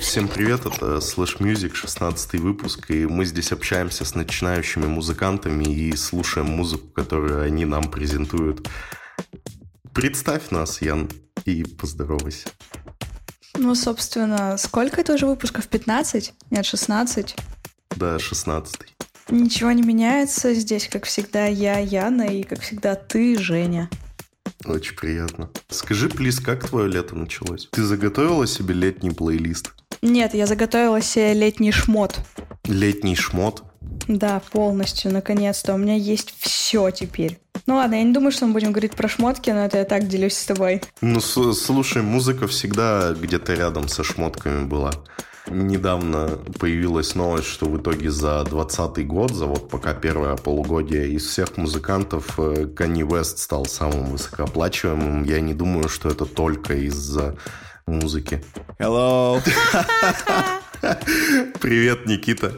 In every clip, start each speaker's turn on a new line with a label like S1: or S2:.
S1: Всем привет, это Slash Music, 16 выпуск, и мы здесь общаемся с начинающими музыкантами и слушаем музыку, которую они нам презентуют. Представь нас, Ян, и поздоровайся.
S2: Ну, собственно, сколько это уже выпусков? 15? Нет, 16?
S1: Да, 16.
S2: Ничего не меняется. Здесь, как всегда, я, Яна, и, как всегда, ты, Женя.
S1: Очень приятно. Скажи, плиз, как твое лето началось? Ты заготовила себе летний плейлист?
S2: Нет, я заготовила себе летний шмот.
S1: Летний шмот?
S2: Да, полностью, наконец-то. У меня есть все теперь. Ну ладно, я не думаю, что мы будем говорить про шмотки, но это я так делюсь с тобой.
S1: Ну, слушай, музыка всегда где-то рядом со шмотками была. Недавно появилась новость, что в итоге за 2020 год, за вот пока первое полугодие, из всех музыкантов Канни э, Вест стал самым высокооплачиваемым. Я не думаю, что это только из-за музыки.
S3: Hello!
S1: Привет, Никита.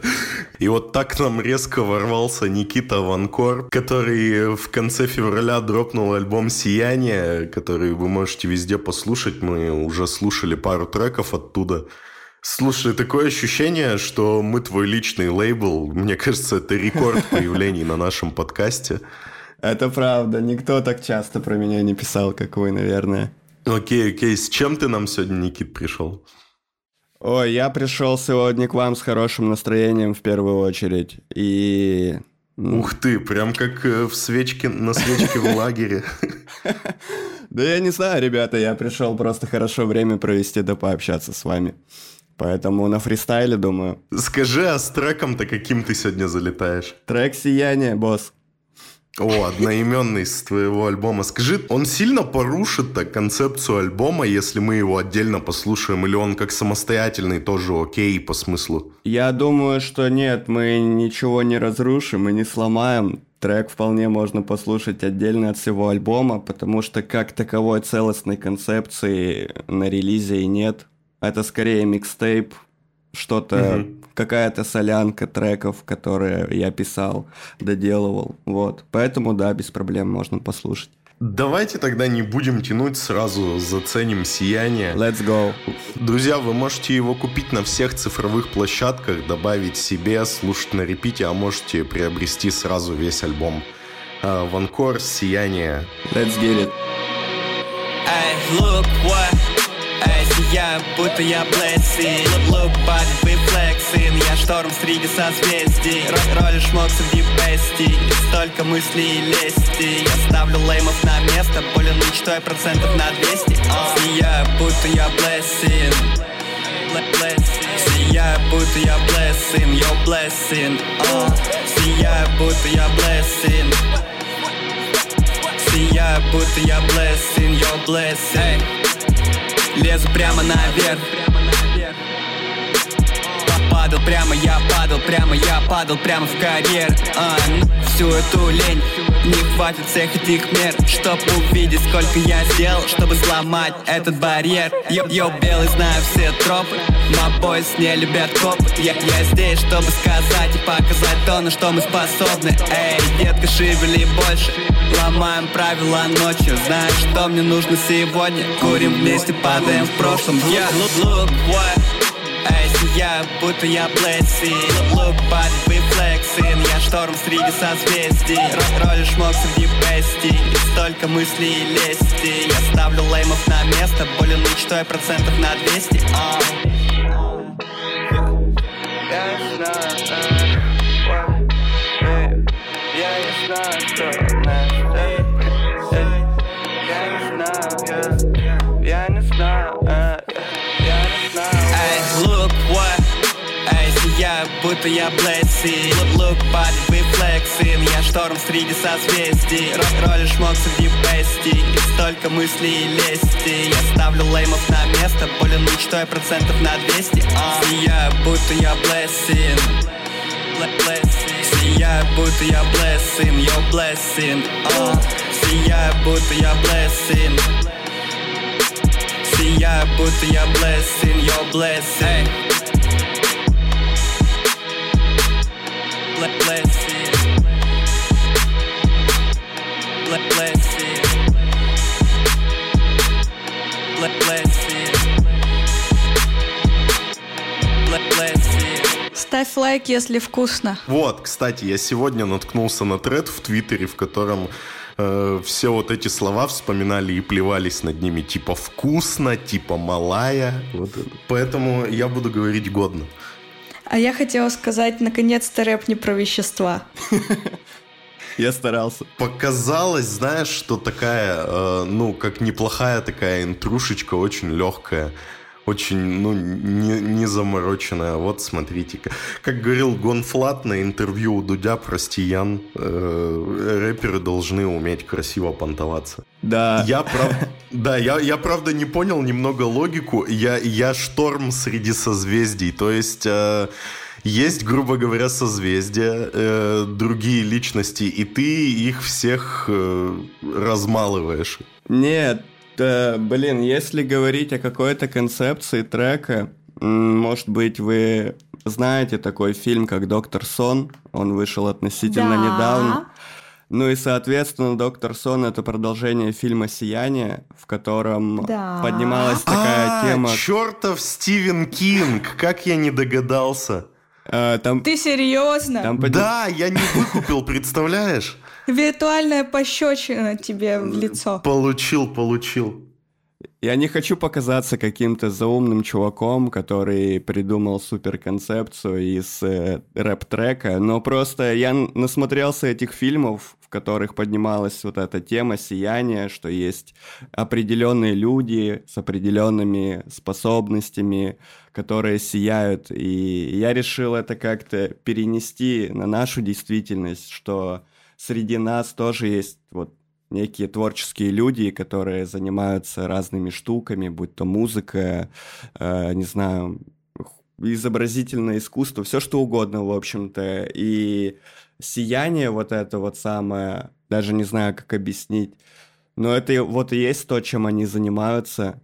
S1: И вот так нам резко ворвался Никита Ванкор, который в конце февраля дропнул альбом «Сияние», который вы можете везде послушать. Мы уже слушали пару треков оттуда. Слушай, такое ощущение, что мы твой личный лейбл. Мне кажется, это рекорд появлений на нашем подкасте.
S3: Это правда. Никто так часто про меня не писал, как вы, наверное.
S1: Окей, окей. С чем ты нам сегодня, Никит, пришел?
S3: Ой, я пришел сегодня к вам с хорошим настроением в первую очередь. И...
S1: Ух ты, прям как э, в свечке, на свечке в лагере.
S3: Да я не знаю, ребята, я пришел просто хорошо время провести да пообщаться с вами. Поэтому на фристайле, думаю.
S1: Скажи, а с треком-то каким ты сегодня залетаешь?
S3: Трек «Сияние», босс.
S1: О, одноименный с твоего альбома. Скажи, он сильно порушит так концепцию альбома, если мы его отдельно послушаем, или он как самостоятельный тоже окей по смыслу?
S3: Я думаю, что нет, мы ничего не разрушим и не сломаем. Трек вполне можно послушать отдельно от всего альбома, потому что как таковой целостной концепции на релизе и нет. Это скорее микстейп, что-то, угу. какая-то солянка треков, которые я писал, доделывал. Вот. Поэтому, да, без проблем можно послушать.
S1: Давайте тогда не будем тянуть, сразу заценим «Сияние».
S3: Let's go.
S1: Друзья, вы можете его купить на всех цифровых площадках, добавить себе, слушать на репите, а можете приобрести сразу весь альбом. Ванкор, «Сияние».
S3: Let's get it.
S4: Hey, look what Сияю, будто я блесси Look, body, вы флексин Я шторм среди созвездий. Роли шмок среди бестий Столько мыслей и лести. Я ставлю леймов на место. Более мечтой процентов на 200 uh. Сияю, будто я блессин Сияю, будто я блессин Yo, blessing uh. Сияю, будто я блессин Сияю, будто я blessing Yo, blessing Лезу прямо наверх Падал прямо, я падал прямо, я падал прямо в карьер. А, Всю эту лень не хватит всех этих мер Чтоб увидеть, сколько я сделал Чтобы сломать этот барьер. Йо, белый, знаю все тропы Мобой не любят копы. Я, я здесь, чтобы сказать и показать то, на что мы способны. Эй, детка, шевели больше Ломаем правила ночью. Знаешь, что мне нужно сегодня? Курим вместе, падаем в прошлом. Yeah, look, look, what? Сияю, будто я Блесси. Look, body, we flexing. Я шторм среди созвездий. Роли шмок среди бестий И столько мыслей и лести. Я ставлю леймов на место. Болен мечтой процентов на 200 uh. Я не знаю, я что будто я Блесси Look, body, we flexing. Я шторм среди созвездий. Роли шмок среди бестий И столько мыслей и лести. Я ставлю леймов на место. Болен мечтой процентов на 200 uh. Сияю, будто я Blessing. Сияю, будто я Blessing. Yo, Blessing. Uh. Сияю, будто я Blessing. Сияю, будто я Blessing. Yo, Blessing Ставь
S2: лайк, если вкусно.
S1: Вот, кстати, я сегодня наткнулся на тред в Твиттере, в котором э, все вот эти слова вспоминали и плевались над ними, типа вкусно, типа малая. Вот. Поэтому я буду говорить годно.
S2: А я хотела сказать, наконец-то рэп не про вещества.
S3: Я старался.
S1: Показалось, знаешь, что такая, э, ну, как неплохая такая интрушечка, очень легкая очень, ну, не, не замороченная. Вот смотрите. Как говорил Gone.Fludd на интервью у Дудя про Стиян, э, рэперы должны уметь красиво понтоваться.
S3: Да.
S1: Я, прав... да, я, я правда не понял немного логику. Я, я шторм среди созвездий. То есть... Э, есть, грубо говоря, созвездия, э, другие личности, и ты их всех э, размалываешь.
S3: Нет, да, блин, если говорить о какой-то концепции трека, может быть, вы знаете такой фильм, как «Доктор Сон», он вышел относительно да. недавно. Ну и, соответственно, «Доктор Сон» — это продолжение фильма «Сияние», в котором да. поднималась такая
S1: а,
S3: тема...
S1: чертов Стивен Кинг! Как я не догадался!
S2: А, там... Ты серьезно?
S1: Там. Да, я не выкупил, представляешь?
S2: Виртуальная пощечина тебе в лицо.
S1: Получил, получил.
S3: Я не хочу показаться каким-то заумным чуваком, который придумал суперконцепцию из э, рэп-трека, но просто я насмотрелся этих фильмов, в которых поднималась вот эта тема сияния, что есть определенные люди с определенными способностями, которые сияют, и я решил это как-то перенести на нашу действительность, что среди нас тоже есть вот некие творческие люди, которые занимаются разными штуками, будь то музыка, э, не знаю, изобразительное искусство, все что угодно, в общем-то. И сияние вот это вот самое, даже не знаю, как объяснить, но это вот и есть то, чем они занимаются,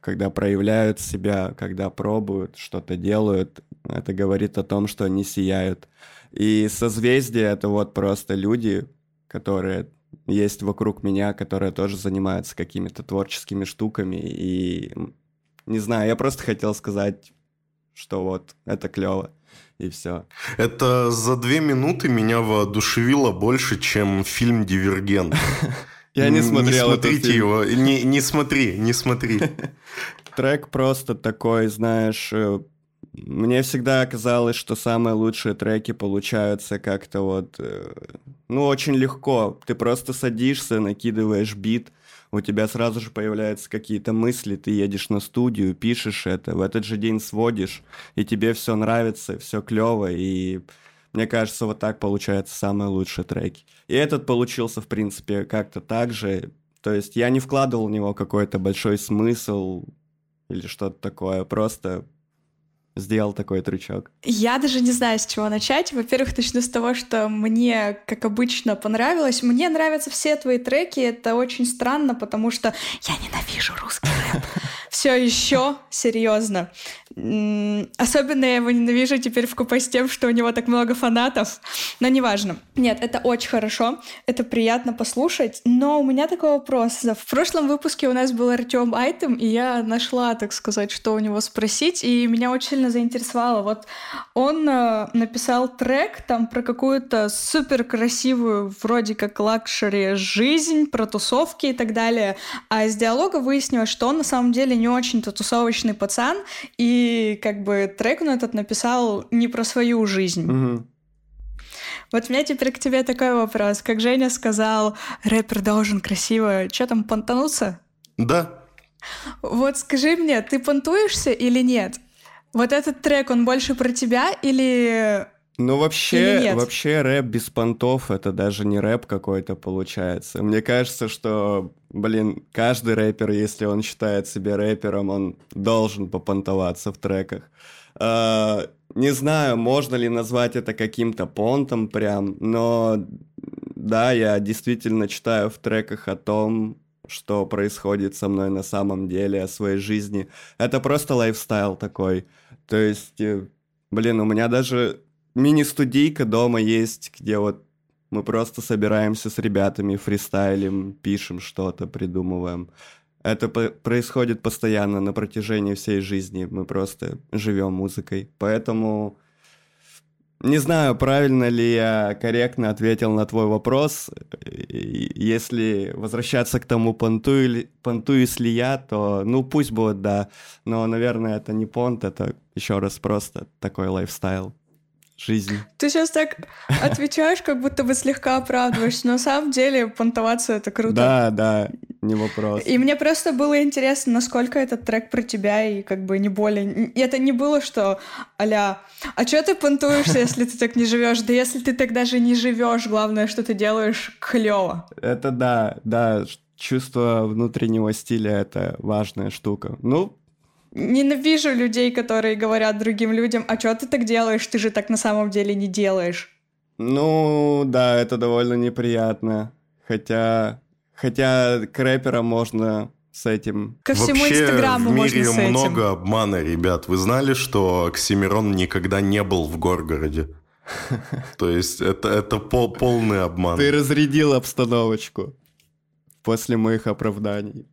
S3: когда проявляют себя, когда пробуют, что-то делают. Это говорит о том, что они сияют. И созвездие — это вот просто люди, которые есть вокруг меня, которые тоже занимаются какими-то творческими штуками. И не знаю, я просто хотел сказать, что вот это клево. И все.
S1: Это за две минуты меня воодушевило больше, чем фильм «Дивергент».
S3: Я не смотрел
S1: Не смотрите его, не, смотри, не смотри.
S3: Трек просто такой, знаешь, э, мне всегда казалось, что самые лучшие треки получаются как-то вот, э, ну, очень легко. Ты просто садишься, накидываешь бит, у тебя сразу же появляются какие-то мысли, ты едешь на студию, пишешь это, в этот же день сводишь, и тебе все нравится, все клево, и мне кажется, вот так получаются самые лучшие треки. И этот получился, в принципе, как-то так же. То есть я не вкладывал в него какой-то большой смысл или что-то такое, просто сделал такой трючок?
S2: Я даже не знаю, с чего начать. Во-первых, начну с того, что мне, как обычно, понравилось. Мне нравятся все твои треки. Это очень странно, потому что я ненавижу русский рэп. Все еще серьезно. Особенно я его ненавижу теперь в купе с тем, что у него так много фанатов. Но неважно. Нет, это очень хорошо. Это приятно послушать. Но у меня такой вопрос. В прошлом выпуске у нас был Артем Айтем, и я нашла, так сказать, что у него спросить. И меня очень сильно заинтересовало. Вот он э, написал трек там про какую-то супер красивую, вроде как luxury жизнь, про тусовки и так далее. А из диалога выяснилось, что он на самом деле не очень-то тусовочный пацан, и как бы трек он этот написал не про свою жизнь.
S3: Угу.
S2: Вот у меня теперь к тебе такой вопрос. Как Женя сказал, рэпер должен красиво... Что там, понтануться?
S1: Да.
S2: Вот скажи мне, ты понтуешься или нет? Вот этот трек, он больше про тебя или
S3: ну, вообще, вообще рэп без понтов — это даже не рэп какой-то получается. Мне кажется, что, блин, каждый рэпер, если он считает себя рэпером, он должен попонтоваться в треках. Uh, не знаю, можно ли назвать это каким-то понтом прям, но да, я действительно читаю в треках о том, что происходит со мной на самом деле, о своей жизни. Это просто лайфстайл такой. То есть, э, блин, у меня даже мини-студийка дома есть, где вот мы просто собираемся с ребятами, фристайлим, пишем что-то, придумываем. Это происходит постоянно на протяжении всей жизни. Мы просто живем музыкой. Поэтому Не знаю, правильно ли я корректно ответил на твой вопрос. Если возвращаться к тому понту, или, понту если я, то ну пусть будет, да. Но, наверное, это не понт, это еще раз просто такой лайфстайл жизни.
S2: Ты сейчас так отвечаешь, как будто бы слегка оправдываешься, но на самом деле понтоваться — это круто.
S3: Да, да, не вопрос.
S2: И мне просто было интересно, насколько этот трек про тебя, и как бы не более... И это не было, что а а что ты понтуешься, если ты так не живешь? Да если ты так даже не живешь, главное, что ты делаешь клево.
S3: Это да, да, чувство внутреннего стиля — это важная штука. Ну,
S2: Ненавижу людей, которые говорят другим людям, а что ты так делаешь, ты же так на самом деле не делаешь.
S3: Ну, да, это довольно неприятно. Хотя, хотя к рэперам можно с этим.
S2: Ко всему
S1: Вообще,
S2: Инстаграму
S1: в мире
S2: можно с этим.
S1: много обмана, ребят. Вы знали, что Оксимирон никогда не был в Горгороде? То есть это, это пол, полный обман.
S3: Ты разрядил обстановочку после моих оправданий.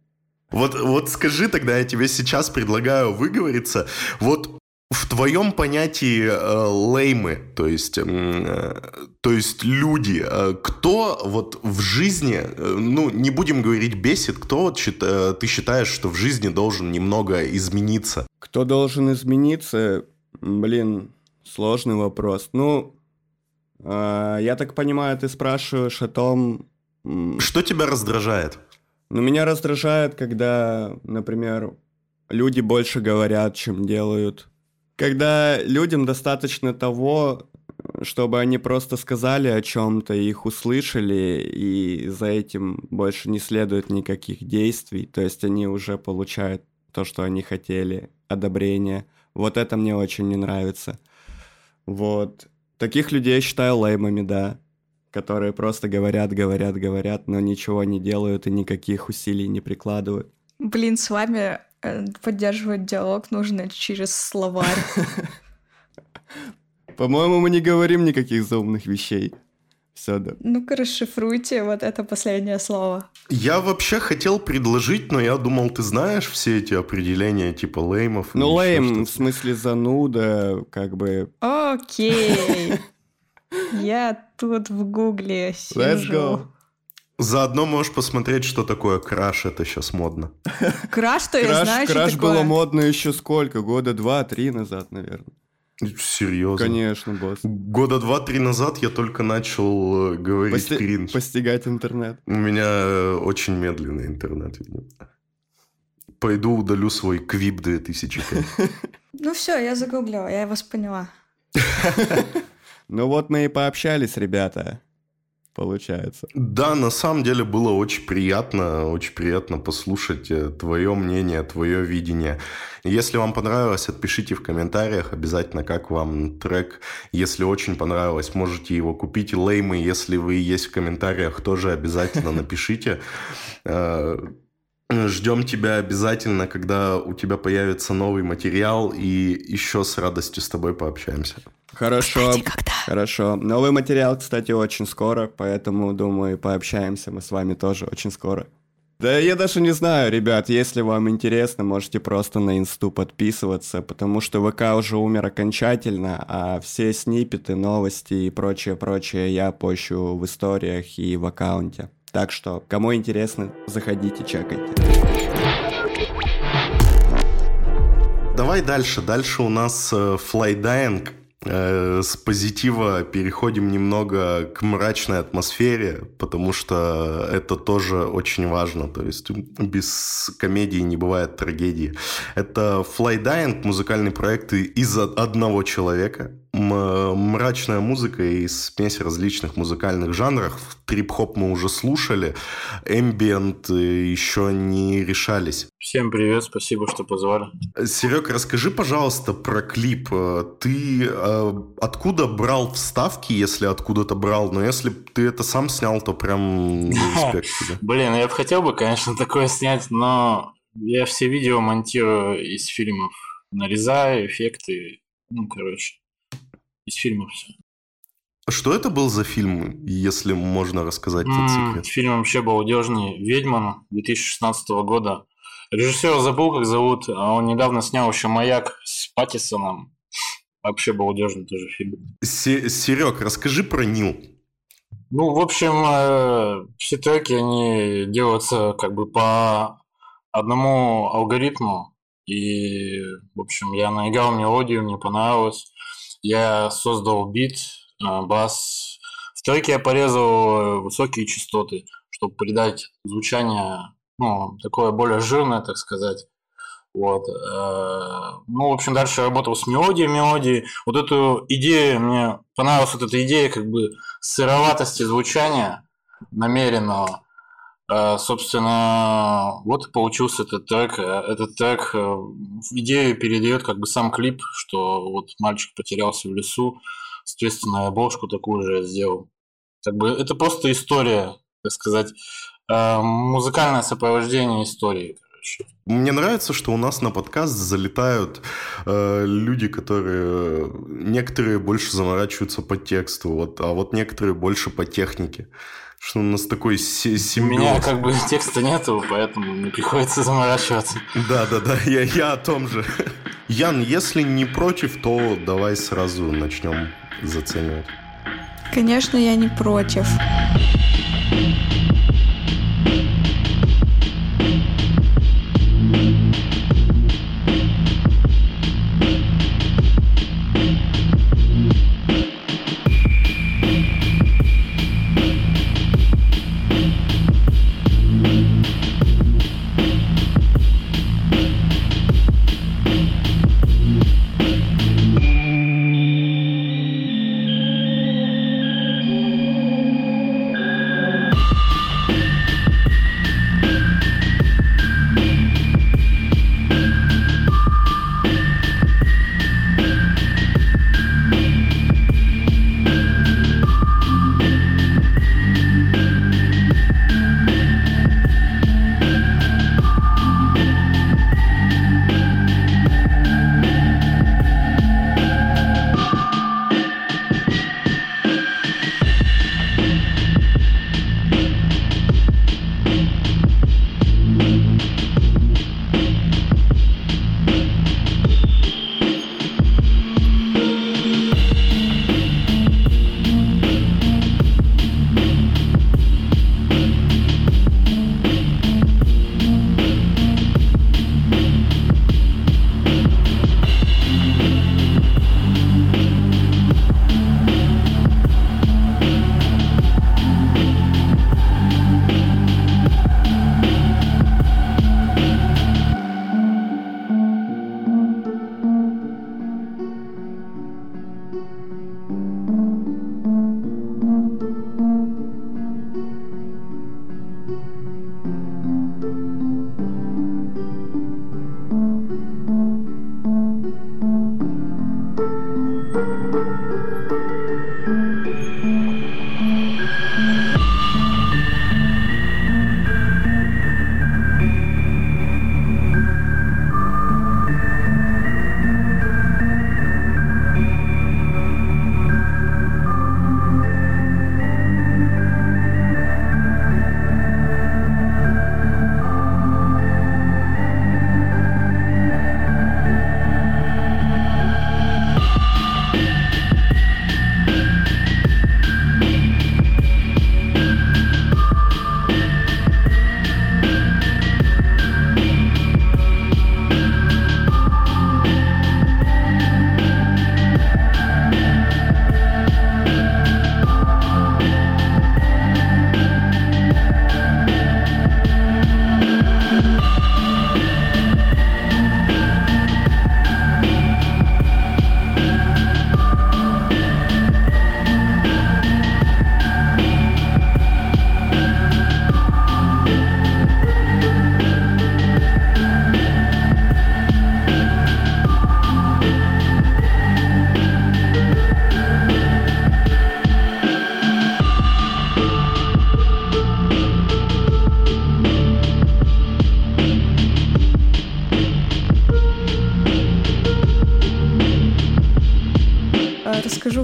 S1: Вот, вот скажи тогда, я тебе сейчас предлагаю выговориться. Вот в твоем понятии э, леймы, то есть, э, то есть люди, э, кто вот в жизни, э, ну, не будем говорить бесит, кто вот счит, э, ты считаешь, что в жизни должен немного измениться?
S3: Кто должен измениться? Блин, сложный вопрос. Ну, э, я так понимаю, ты спрашиваешь о том...
S1: Что тебя раздражает?
S3: Ну, меня раздражает, когда, например, люди больше говорят, чем делают. Когда людям достаточно того, чтобы они просто сказали о чем-то, их услышали, и за этим больше не следует никаких действий. То есть они уже получают то, что они хотели, одобрение. Вот это мне очень не нравится. Вот. Таких людей я считаю леймами, да. Которые просто говорят, говорят, говорят, но ничего не делают и никаких усилий не прикладывают.
S2: Блин, с вами э, поддерживать диалог нужно через словарь.
S3: По-моему, мы не говорим никаких заумных вещей. Все, да.
S2: Ну-ка, расшифруйте вот это последнее слово.
S1: Я вообще хотел предложить, но я думал, ты знаешь все эти определения типа леймов.
S3: Ну, лейм, в смысле зануда, как бы...
S2: Окей. Я тут в гугле
S3: Let's
S2: сижу.
S3: go.
S1: Заодно можешь посмотреть, что такое краш, это сейчас модно.
S2: Краш, то я
S3: Краш,
S2: знаю, что
S3: краш
S2: такое.
S3: было модно еще сколько? Года два-три назад, наверное.
S1: Серьезно.
S3: Конечно, босс.
S1: Года два-три назад я только начал э, говорить
S3: Пости-
S1: кринж.
S3: Постигать интернет.
S1: У меня э, очень медленный интернет, видимо. Пойду удалю свой Квип 2005.
S2: Ну все, я загуглила, я вас поняла.
S3: Ну вот мы и пообщались, ребята. Получается.
S1: Да, на самом деле было очень приятно, очень приятно послушать э, твое мнение, твое видение. Если вам понравилось, отпишите в комментариях обязательно, как вам трек. Если очень понравилось, можете его купить. Леймы, если вы есть в комментариях, тоже обязательно напишите. Э, Ждем тебя обязательно, когда у тебя появится новый материал, и еще с радостью с тобой пообщаемся.
S3: Хорошо.
S2: Кстати, когда?
S3: Хорошо. Новый материал, кстати, очень скоро, поэтому, думаю, пообщаемся мы с вами тоже очень скоро. Да я даже не знаю, ребят, если вам интересно, можете просто на инсту подписываться, потому что ВК уже умер окончательно, а все снипеты, новости и прочее-прочее я пощу в историях и в аккаунте. Так что, кому интересно, заходите, чекайте.
S1: Давай дальше. Дальше у нас э, флайдайинг. Э, С позитива переходим немного к мрачной атмосфере, потому что это тоже очень важно. То есть без комедии не бывает трагедии. Это флайдайинг, музыкальный проект из одного человека. Мрачная музыка и смесь различных музыкальных жанров. Трип-хоп мы уже слушали, эмбиент еще не решались.
S5: Всем привет, спасибо, что позвали.
S1: Серег, расскажи, пожалуйста, про клип. Э, Ты э, откуда брал вставки, если откуда-то брал? Но если ты это сам снял, то прям респект тебе.
S5: Блин, я бы хотел бы, конечно, такое снять, но я все видео монтирую из фильмов. Нарезаю эффекты, ну, короче, из фильмов все.
S1: Что это был за фильм, если можно рассказать этот секрет?
S5: Фильм вообще балдежный. «Ведьман» 2016 года. Режиссера забыл, как зовут, а он недавно снял еще «Маяк» с Паттисоном. Вообще балдежный тоже фильм.
S1: Серег, расскажи про Нил.
S5: Ну, в общем, э, все треки, они делаются как бы по одному алгоритму. И, в общем, я наиграл мелодию, мне понравилось. Я создал бит, э, бас. В треке я порезал высокие частоты, чтобы придать звучание, ну, такое более жирное, так сказать. Вот. Э, ну, в общем, дальше работал с мелодией, мелодией. Вот эту идею, мне понравилась вот эта идея как бы сыроватости звучания намеренного. Э, собственно, вот получился этот трек. Этот трек э, идею передает как бы сам клип, что вот мальчик потерялся в лесу, соответственно, обложку такую же сделал. Как бы это просто история, так сказать, музыкальное сопровождение истории.
S1: Мне нравится, что у нас на подкаст залетают э, люди, которые... Некоторые больше заморачиваются по тексту, вот, а вот некоторые больше по технике. Что у нас такой симбиоз.
S5: У меня как бы текста нету, поэтому мне приходится заморачиваться.
S1: Да-да-да, я, я о том же. Ян, если не против, то давай сразу начнем заценивать.
S2: Конечно, я не против.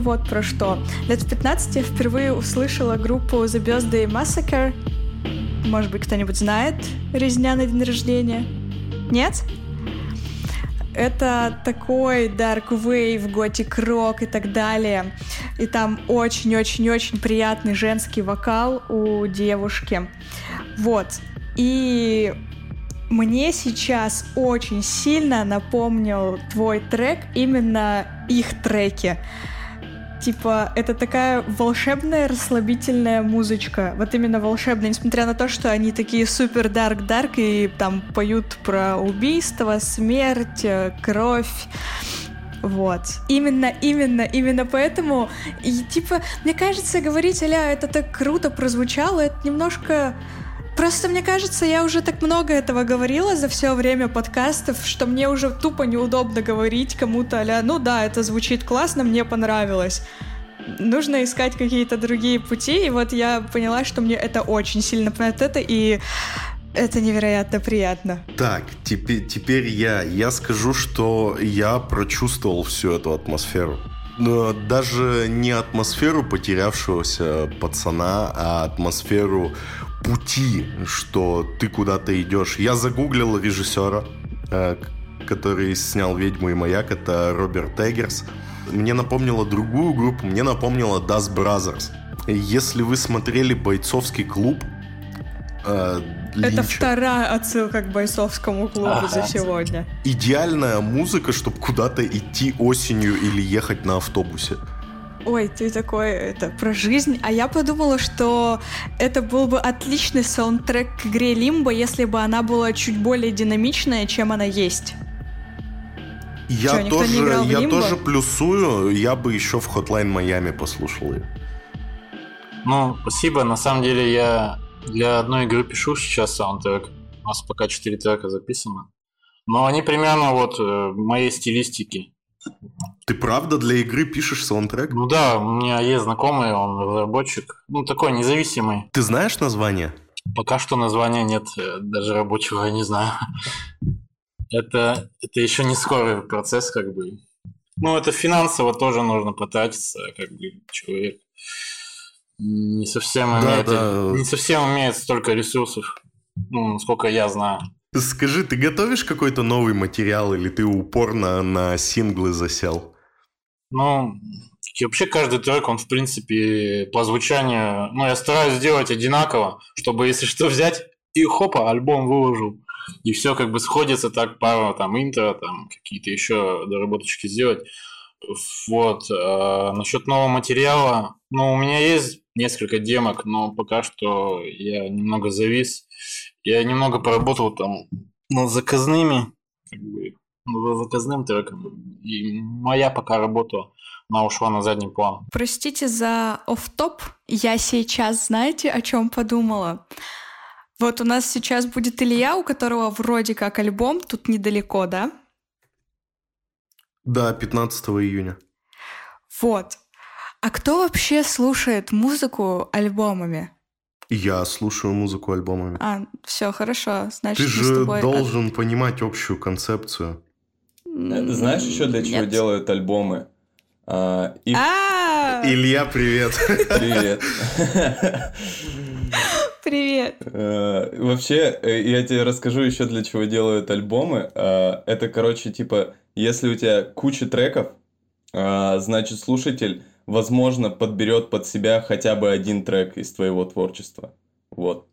S2: Вот про что. Лет в 15 я впервые услышала группу The Birthday Massacre. Может быть, кто-нибудь знает «Резня на день рождения»? Нет? Это такой dark wave, готик рок и так далее. И там очень-очень-очень приятный женский вокал у девушки. Вот. И мне сейчас очень сильно напомнил твой трек именно их треки. Типа, это такая волшебная, расслабительная музычка. Вот именно волшебная, несмотря на то, что они такие супер дарк-дарк и там поют про убийство, смерть, э, кровь. Вот. Именно, именно, именно поэтому, и типа, мне кажется, говорить, аля, это так круто прозвучало, это немножко Просто мне кажется, я уже так много этого говорила за все время подкастов, что мне уже тупо неудобно говорить кому-то, а ну да, это звучит классно, мне понравилось. Нужно искать какие-то другие пути, и вот я поняла, что мне это очень сильно напоминает это, и это невероятно приятно.
S1: Так, теперь, теперь я. Я скажу, что я прочувствовал всю эту атмосферу. Но даже не атмосферу потерявшегося пацана, а атмосферу пути, что ты куда-то идешь. Я загуглил режиссера, э, который снял «Ведьму и маяк», это Роберт Эггерс. Мне напомнило другую группу, мне напомнило Dust Brothers. Если вы смотрели «Бойцовский клуб»,
S2: э, Линча. Это вторая отсылка к бойцовскому клубу ага. за сегодня.
S1: Идеальная музыка, чтобы куда-то идти осенью или ехать на автобусе
S2: ой, ты такой, это, про жизнь. А я подумала, что это был бы отличный саундтрек к игре Лимбо, если бы она была чуть более динамичная, чем она есть.
S1: Я Что, тоже, я тоже плюсую, я бы еще в Hotline Miami послушал ее.
S5: Ну, спасибо. На самом деле я для одной игры пишу сейчас саундтрек. У нас пока 4 трека записано. Но они примерно вот э, моей стилистики.
S1: Ты правда для игры пишешь саундтрек?
S5: Ну да, у меня есть знакомый, он разработчик. Ну, такой независимый.
S1: Ты знаешь название?
S5: Пока что названия нет, э, даже рабочего я не знаю. Это, это еще не скорый процесс, как бы. Ну, это финансово тоже нужно потратиться, как бы человек не совсем имеет, да. не совсем имеет столько ресурсов, ну, насколько я знаю.
S1: Скажи, ты готовишь какой-то новый материал или ты упорно на синглы засел?
S5: Ну, вообще каждый трек, он в принципе по звучанию, ну я стараюсь сделать одинаково, чтобы если что взять и хопа, альбом выложил. И все как бы сходится так, пару там интро, там какие-то еще доработочки сделать. Вот. А, насчет нового материала, ну, у меня есть несколько демок, но пока что я немного завис. Я немного поработал там над заказными, как бы, над заказным треком. И моя пока работа, она ушла на задний план.
S2: Простите за оф-топ. Я сейчас, знаете, о чем подумала? Вот у нас сейчас будет Илья, у которого вроде как альбом, тут недалеко, да?
S1: Да, 15 июня.
S2: Вот. А кто вообще слушает музыку альбомами?
S1: Я слушаю музыку альбомами.
S2: А, все хорошо. Значит,
S1: Ты же тобой... должен понимать общую концепцию.
S3: Ты знаешь еще для чего Нет. делают альбомы?
S2: А, и... а
S1: Илья, привет.
S3: Привет.
S2: Привет.
S3: Э, вообще, э, я тебе расскажу еще для чего делают альбомы. Э, это, короче, типа, если у тебя куча треков, значит, слушатель возможно, подберет под себя хотя бы один трек из твоего творчества. Вот.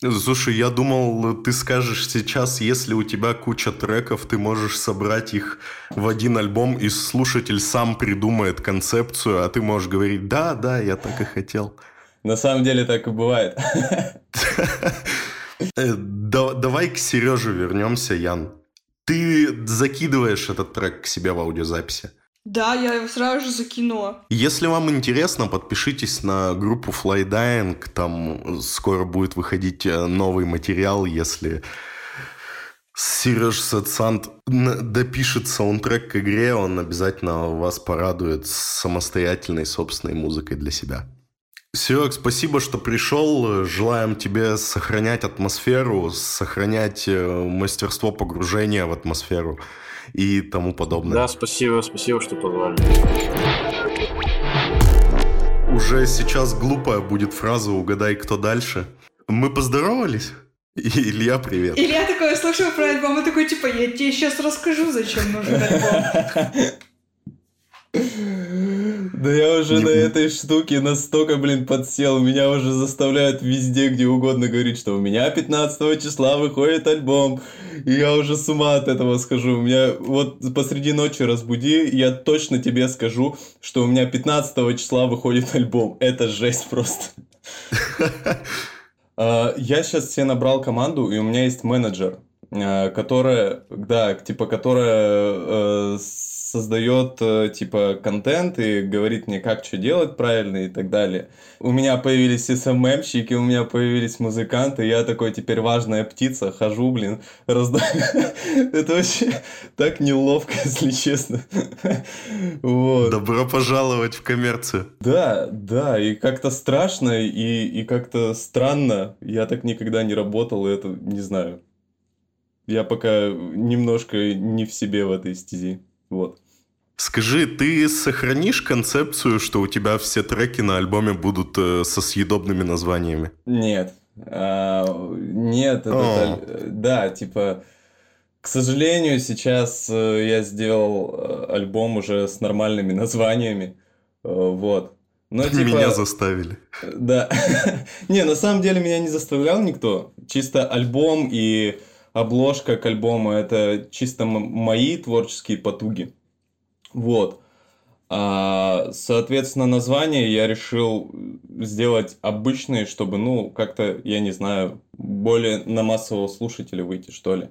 S1: Слушай, я думал, ты скажешь сейчас, если у тебя куча треков, ты можешь собрать их в один альбом, и слушатель сам придумает концепцию, а ты можешь говорить, да, да, я так и хотел.
S3: На самом деле так и бывает.
S1: Э, давай к Сереже вернемся, Ян. Ты закидываешь этот трек к себе в аудиозаписи?
S2: Да, я его сразу же закинула.
S1: Если вам интересно, подпишитесь на группу Flydying, там скоро будет выходить э, новый материал, если Сереж Сетсант допишет саундтрек к игре, он обязательно вас порадует самостоятельной собственной музыкой для себя. Серег, спасибо, что пришел. Желаем тебе сохранять атмосферу, сохранять э, мастерство погружения в атмосферу и тому подобное.
S5: Да, спасибо, спасибо, что позвали.
S1: Уже сейчас глупая будет фраза «Угадай, кто дальше». Мы поздоровались? И Илья, привет.
S2: Илья такой, слушаю про альбом, и такой, типа, я тебе сейчас расскажу, зачем нужен альбом.
S6: Да я уже на этой штуке настолько, блин, подсел. Меня уже заставляют везде, где угодно говорить, что у меня 15 числа выходит альбом. И я уже с ума от этого схожу. У меня вот посреди ночи разбуди, я точно тебе скажу, что у меня 15 числа выходит альбом. Это жесть просто. А, я сейчас себе набрал команду, и у меня есть менеджер, а, которая, да, типа, которая э, создает э, типа контент и говорит мне, как что делать правильно и так далее. У меня появились СММщики, у меня появились музыканты, я такой теперь важная птица, хожу, блин, раздаю. Это вообще так неловко, если честно.
S1: Вот. Добро пожаловать в коммерцию.
S6: Да, да, и как-то страшно, и, и как-то странно. Я так никогда не работал, и это не знаю. Я пока немножко не в себе в этой стези. Вот.
S1: Скажи, ты сохранишь концепцию, что у тебя все треки на альбоме будут э, со съедобными названиями?
S6: Нет. А, нет, это, да, типа, к сожалению, сейчас э, я сделал э, альбом уже с нормальными названиями. Вот.
S1: Но, типа, меня заставили.
S6: Да. не, на самом деле меня не заставлял никто. Чисто альбом и обложка к альбому это чисто мои творческие потуги. Вот. А, соответственно, название я решил сделать обычные, чтобы, ну, как-то, я не знаю, более на массового слушателя выйти, что ли.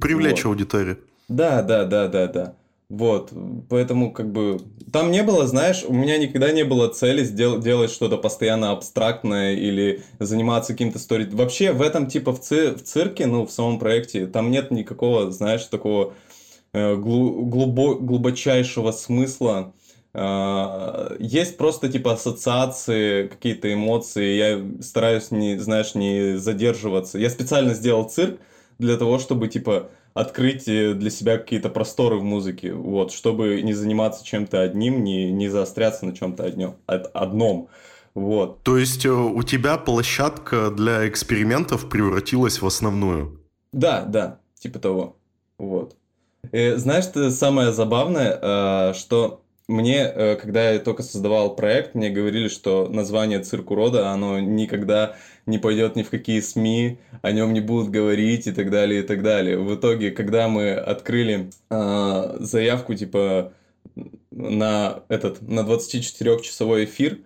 S1: Привлечь вот. аудиторию.
S6: Да, да, да, да, да. Вот, поэтому как бы там не было, знаешь, у меня никогда не было цели сделать, делать что-то постоянно абстрактное или заниматься каким-то стори. Вообще в этом типа в, ци, в цирке, ну в самом проекте, там нет никакого, знаешь, такого глубо, глубочайшего смысла. Э, есть просто типа ассоциации, какие-то эмоции. Я стараюсь не, знаешь, не задерживаться. Я специально сделал цирк для того, чтобы типа открыть э, для себя какие-то просторы в музыке, вот, чтобы не заниматься чем-то одним, не, не заостряться на чем-то одном, одном. Вот.
S1: То есть э, у тебя площадка для экспериментов превратилась в основную?
S6: Да, да, типа того. Вот. Э, знаешь, ты самое забавное, что мне, когда я только создавал проект, мне говорили, что название «Цирк урода», оно никогда не пойдет ни в какие СМИ, о нем не будут говорить и так далее, и так далее. В итоге, когда мы открыли э, заявку, типа, на этот, на 24-часовой эфир,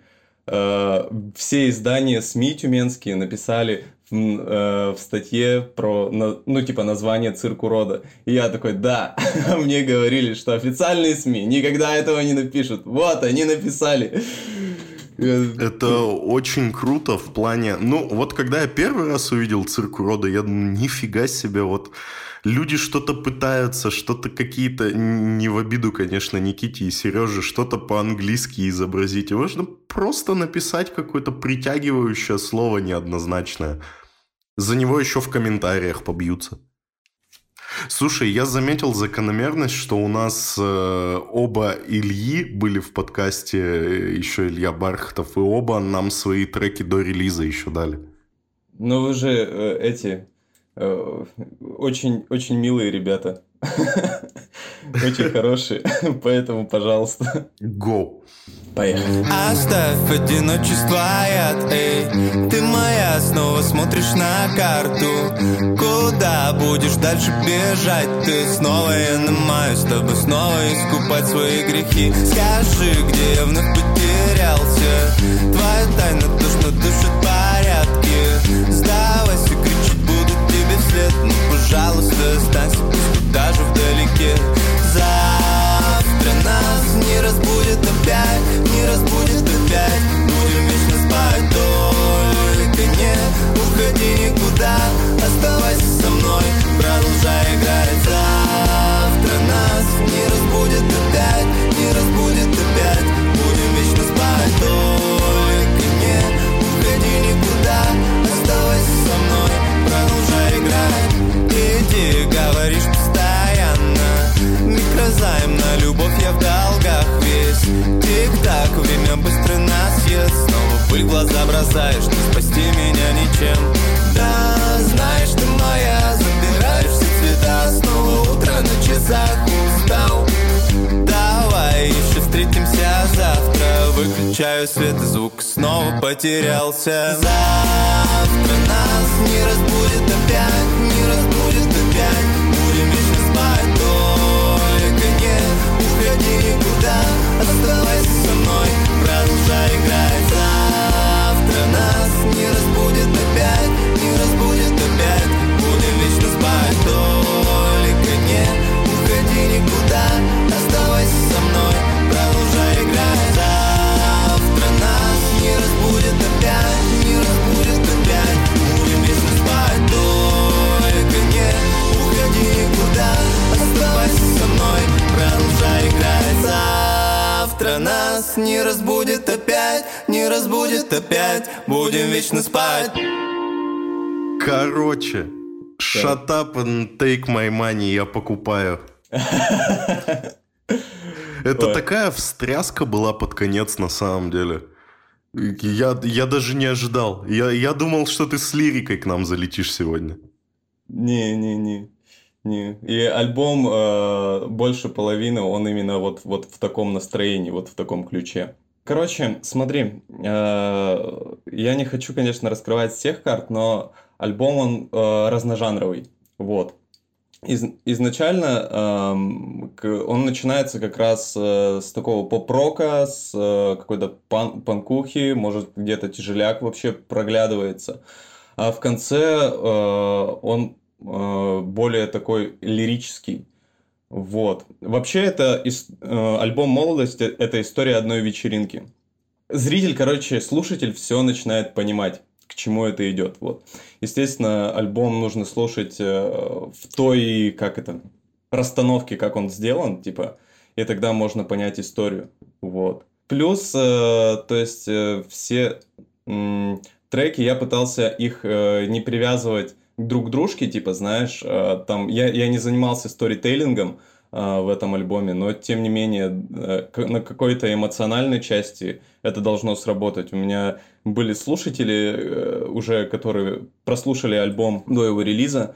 S6: э, все издания СМИ тюменские написали в, э, в статье про, ну, типа, название цирку рода. И я такой, да, мне говорили, что официальные СМИ никогда этого не напишут. Вот, они написали.
S1: Это очень круто в плане... Ну, вот когда я первый раз увидел цирк урода, я думаю, нифига себе, вот люди что-то пытаются, что-то какие-то, не в обиду, конечно, Никите и Сереже, что-то по-английски изобразить. И можно просто написать какое-то притягивающее слово неоднозначное. За него еще в комментариях побьются. Слушай, я заметил закономерность, что у нас э, оба Ильи были в подкасте, э, еще Илья Бархатов, и оба нам свои треки до релиза еще дали.
S6: Ну вы же э, эти э, очень, очень милые ребята. Очень хорошие, поэтому, пожалуйста.
S1: Go.
S6: Поехали.
S4: Оставь одиночество яд, эй Ты моя, снова смотришь на карту Куда будешь дальше бежать? Ты снова я намаюсь, чтобы снова искупать свои грехи Скажи, где я вновь потерялся Твоя тайна душно душит порядки Сдавайся, кричать буду тебе вслед Ну, пожалуйста, останься, пусть даже вдалеке не разбудит опять Не разбудит опять. Будем вечно спать Только не уходи никуда Оставайся со мной Продолжай Тик-так, время быстро нас ест Снова пыль глаза бросаешь, не спасти меня ничем. Да, знаешь, ты моя Забираешь все цвета, снова утро на часах Устал, давай еще встретимся завтра. Выключаю свет и звук, снова потерялся. Завтра нас не разбудит опять, не разбудит нас не разбудит опять, не разбудит опять Будем вечно спать
S1: Короче, shut up and take my money, я покупаю. Это
S6: Ой.
S1: такая встряска была под конец на самом деле. Я, я даже не ожидал. Я, я думал, что ты с лирикой к нам залетишь сегодня.
S6: Не-не-не. Не. И альбом э, больше половины, он именно вот, вот в таком настроении, вот в таком ключе. Короче, смотри, э, я не хочу, конечно, раскрывать всех карт, но альбом он э, разножанровый. Вот. Из- изначально к- он начинается как раз э, с такого поп-рока, с э, какой-то пан- панкухи, может где-то тяжеляк вообще проглядывается. А в конце э, он э, более такой лирический. Вот. Вообще это э, альбом «Молодость» — это история одной вечеринки. Зритель, короче, слушатель все начинает понимать, к чему это идет. Вот. Естественно, альбом нужно слушать э, в той, как это, расстановке, как он сделан, типа, и тогда можно понять историю. Вот. Плюс, э, то есть, э, все треки я пытался их э, не привязывать друг к дружке, типа, знаешь, э, там, я, я не занимался сторителлингом э, в этом альбоме, но, тем не менее, э, на какой-то эмоциональной части это должно сработать. У меня были слушатели уже, которые прослушали альбом до его релиза,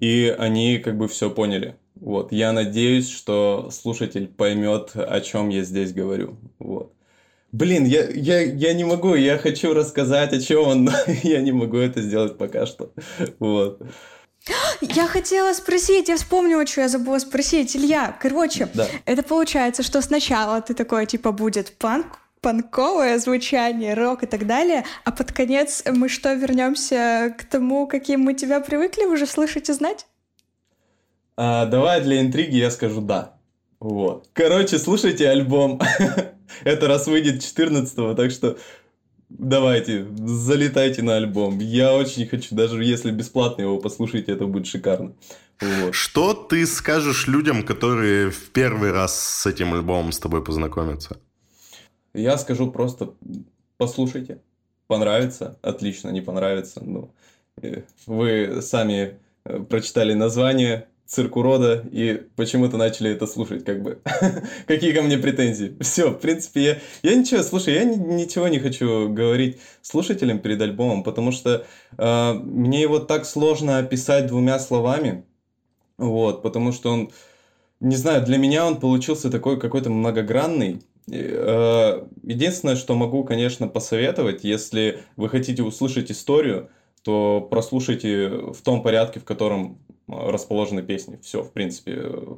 S6: и они как бы все поняли. Вот. Я надеюсь, что слушатель поймет, о чем я здесь говорю. Вот. Блин, я, я, я не могу, я хочу рассказать, о чем он, но я не могу это сделать пока что. Вот.
S2: Я хотела спросить, я вспомнила, что я забыла спросить. Илья, короче,
S6: Да.
S2: это получается, что сначала ты такой, типа, будет панк, панковое звучание, рок и так далее, а под конец мы что, вернемся к тому, каким мы тебя привыкли уже слышать и знать?
S6: А, давай для интриги я скажу да. Вот. Короче, слушайте альбом. Это раз выйдет 14 так что давайте, залетайте на альбом. Я очень хочу, даже если бесплатно его послушайте, это будет шикарно. Вот.
S1: Что ты скажешь людям, которые в первый раз с этим альбомом с тобой познакомятся?
S6: Я скажу просто, послушайте. Понравится, отлично, не понравится. Ну, э, вы сами э, прочитали название «Цирк урода» и почему-то начали это слушать, как бы. Какие ко мне претензии? Все, в принципе, я, я ничего, слушай, я ни- ничего не хочу говорить слушателям перед альбомом, потому что э, мне его так сложно описать двумя словами, вот, потому что он, не знаю, для меня он получился такой какой-то многогранный. Э, Единственное, что могу, конечно, посоветовать, если вы хотите услышать историю, то прослушайте в том порядке, в котором э, расположены песни. Все, в принципе. э,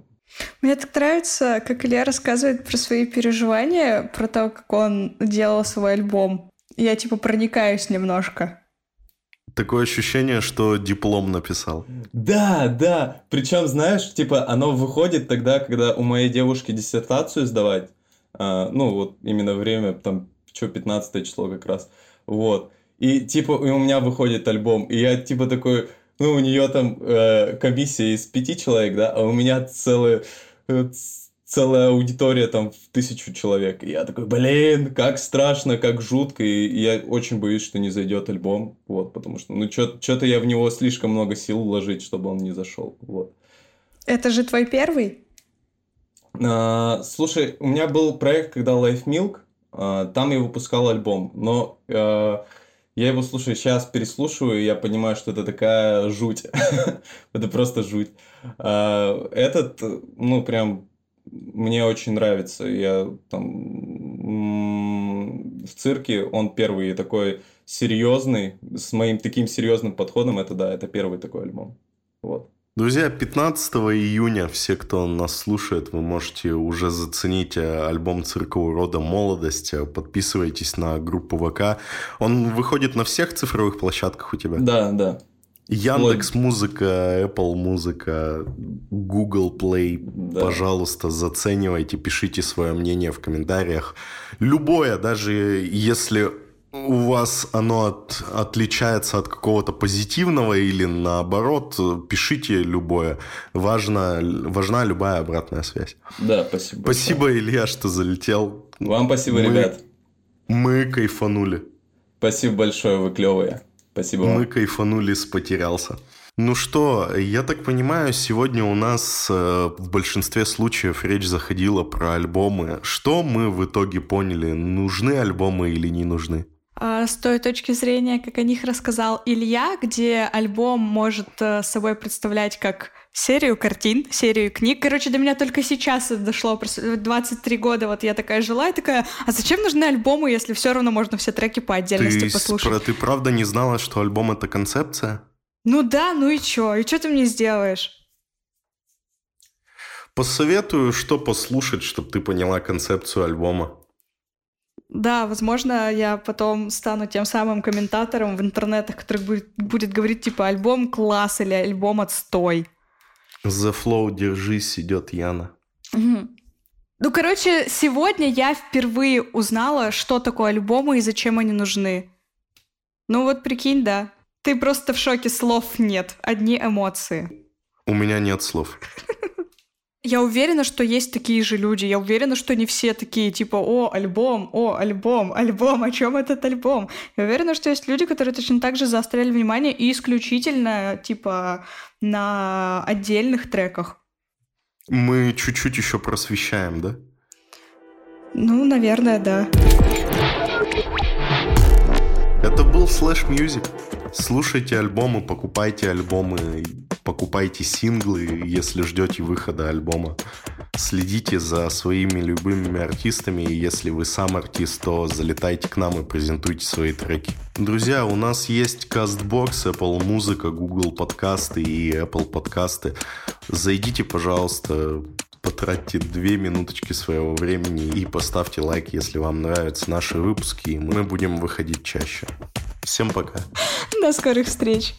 S2: Мне так нравится, как Илья рассказывает про свои переживания, про то, как он делал свой альбом. Я, типа, проникаюсь немножко.
S1: Такое ощущение, что диплом написал.
S6: Да, да. Причем, знаешь, типа, оно выходит тогда, когда у моей девушки диссертацию сдавать. А, ну, вот именно время, там, что, 15 число как раз. Вот. И, типа, и у меня выходит альбом. И я, типа, такой, ну, у нее там э, комиссия из пяти человек, да, а у меня целая, э, целая аудитория там в тысячу человек. И я такой, блин, как страшно, как жутко. И я очень боюсь, что не зайдет альбом. Вот, потому что, ну, что-то я в него слишком много сил вложить, чтобы он не зашел. Вот.
S2: Это же твой первый?
S6: А, слушай, у меня был проект, когда Life Milk, а, там я выпускал альбом, но а, Я его слушаю сейчас, переслушиваю, и я понимаю, что это такая жуть. это просто жуть. А, этот, ну, прям мне очень нравится. Я там в цирке, он первый такой серьезный, с моим таким серьезным подходом, это да, это первый такой альбом. Вот.
S1: Друзья, 15 июня все, кто нас слушает, вы можете уже заценить э, альбом циркового рода «Молодость». Подписывайтесь на группу ВК. Он выходит на всех цифровых площадках у тебя?
S6: Да, да.
S1: Яндекс Музыка, Apple Музыка, Google Play. Да. Пожалуйста, заценивайте, пишите свое мнение в комментариях. Любое, даже если у вас оно от, отличается от какого-то позитивного или наоборот, пишите любое. Важно, важна любая обратная связь.
S6: Да, спасибо.
S1: Спасибо, большое. Илья, что залетел.
S6: Вам спасибо, мы, ребят.
S1: Мы кайфанули.
S6: Спасибо большое, вы клевые. Спасибо
S1: Мы кайфанули с «Потерялся». Ну что, я так понимаю, сегодня у нас э, в большинстве случаев речь заходила про альбомы. Что мы в итоге поняли, нужны альбомы или не нужны?
S2: А, с той точки зрения, как о них рассказал Илья, где альбом может э, собой представлять как серию картин, серию книг. Короче, до меня только сейчас это дошло. 23 года вот я такая жила и такая, а зачем нужны альбомы, если все равно можно все треки по отдельности
S1: ты
S2: послушать?
S1: Про, ты правда не знала, что альбом — это концепция?
S2: Ну да, ну и чё? И чё ты мне сделаешь?
S1: Посоветую, что послушать, чтобы ты поняла концепцию альбома.
S2: Да, возможно, я потом стану тем самым комментатором в интернетах, который будет, будет говорить, типа, альбом класс или альбом отстой.
S1: The Flow, держись, идет Яна.
S2: Угу. Ну, короче, сегодня я впервые узнала, что такое альбомы и зачем они нужны. Ну вот прикинь, да. Ты просто в шоке, слов нет, одни эмоции.
S1: У меня нет слов.
S2: Я уверена, что есть такие же люди. Я уверена, что не все такие, типа, о, альбом, о, альбом, альбом, о чем этот альбом? Я уверена, что есть люди, которые точно так же заостряли внимание и исключительно, типа, на отдельных треках.
S1: Мы чуть-чуть еще просвещаем, да?
S2: Ну, наверное, да.
S1: Это был Slash Music. Слушайте альбомы, покупайте альбомы, покупайте синглы, если ждете выхода альбома. Следите за своими любимыми артистами, и если вы сам артист, то залетайте к нам и презентуйте свои треки. Друзья, у нас есть CastBox, Apple Музыка, Google подкасты и Apple подкасты. Зайдите, пожалуйста, потратьте две минуточки своего времени и поставьте лайк, если вам нравятся наши выпуски, и мы будем выходить чаще. Всем пока.
S2: До скорых встреч.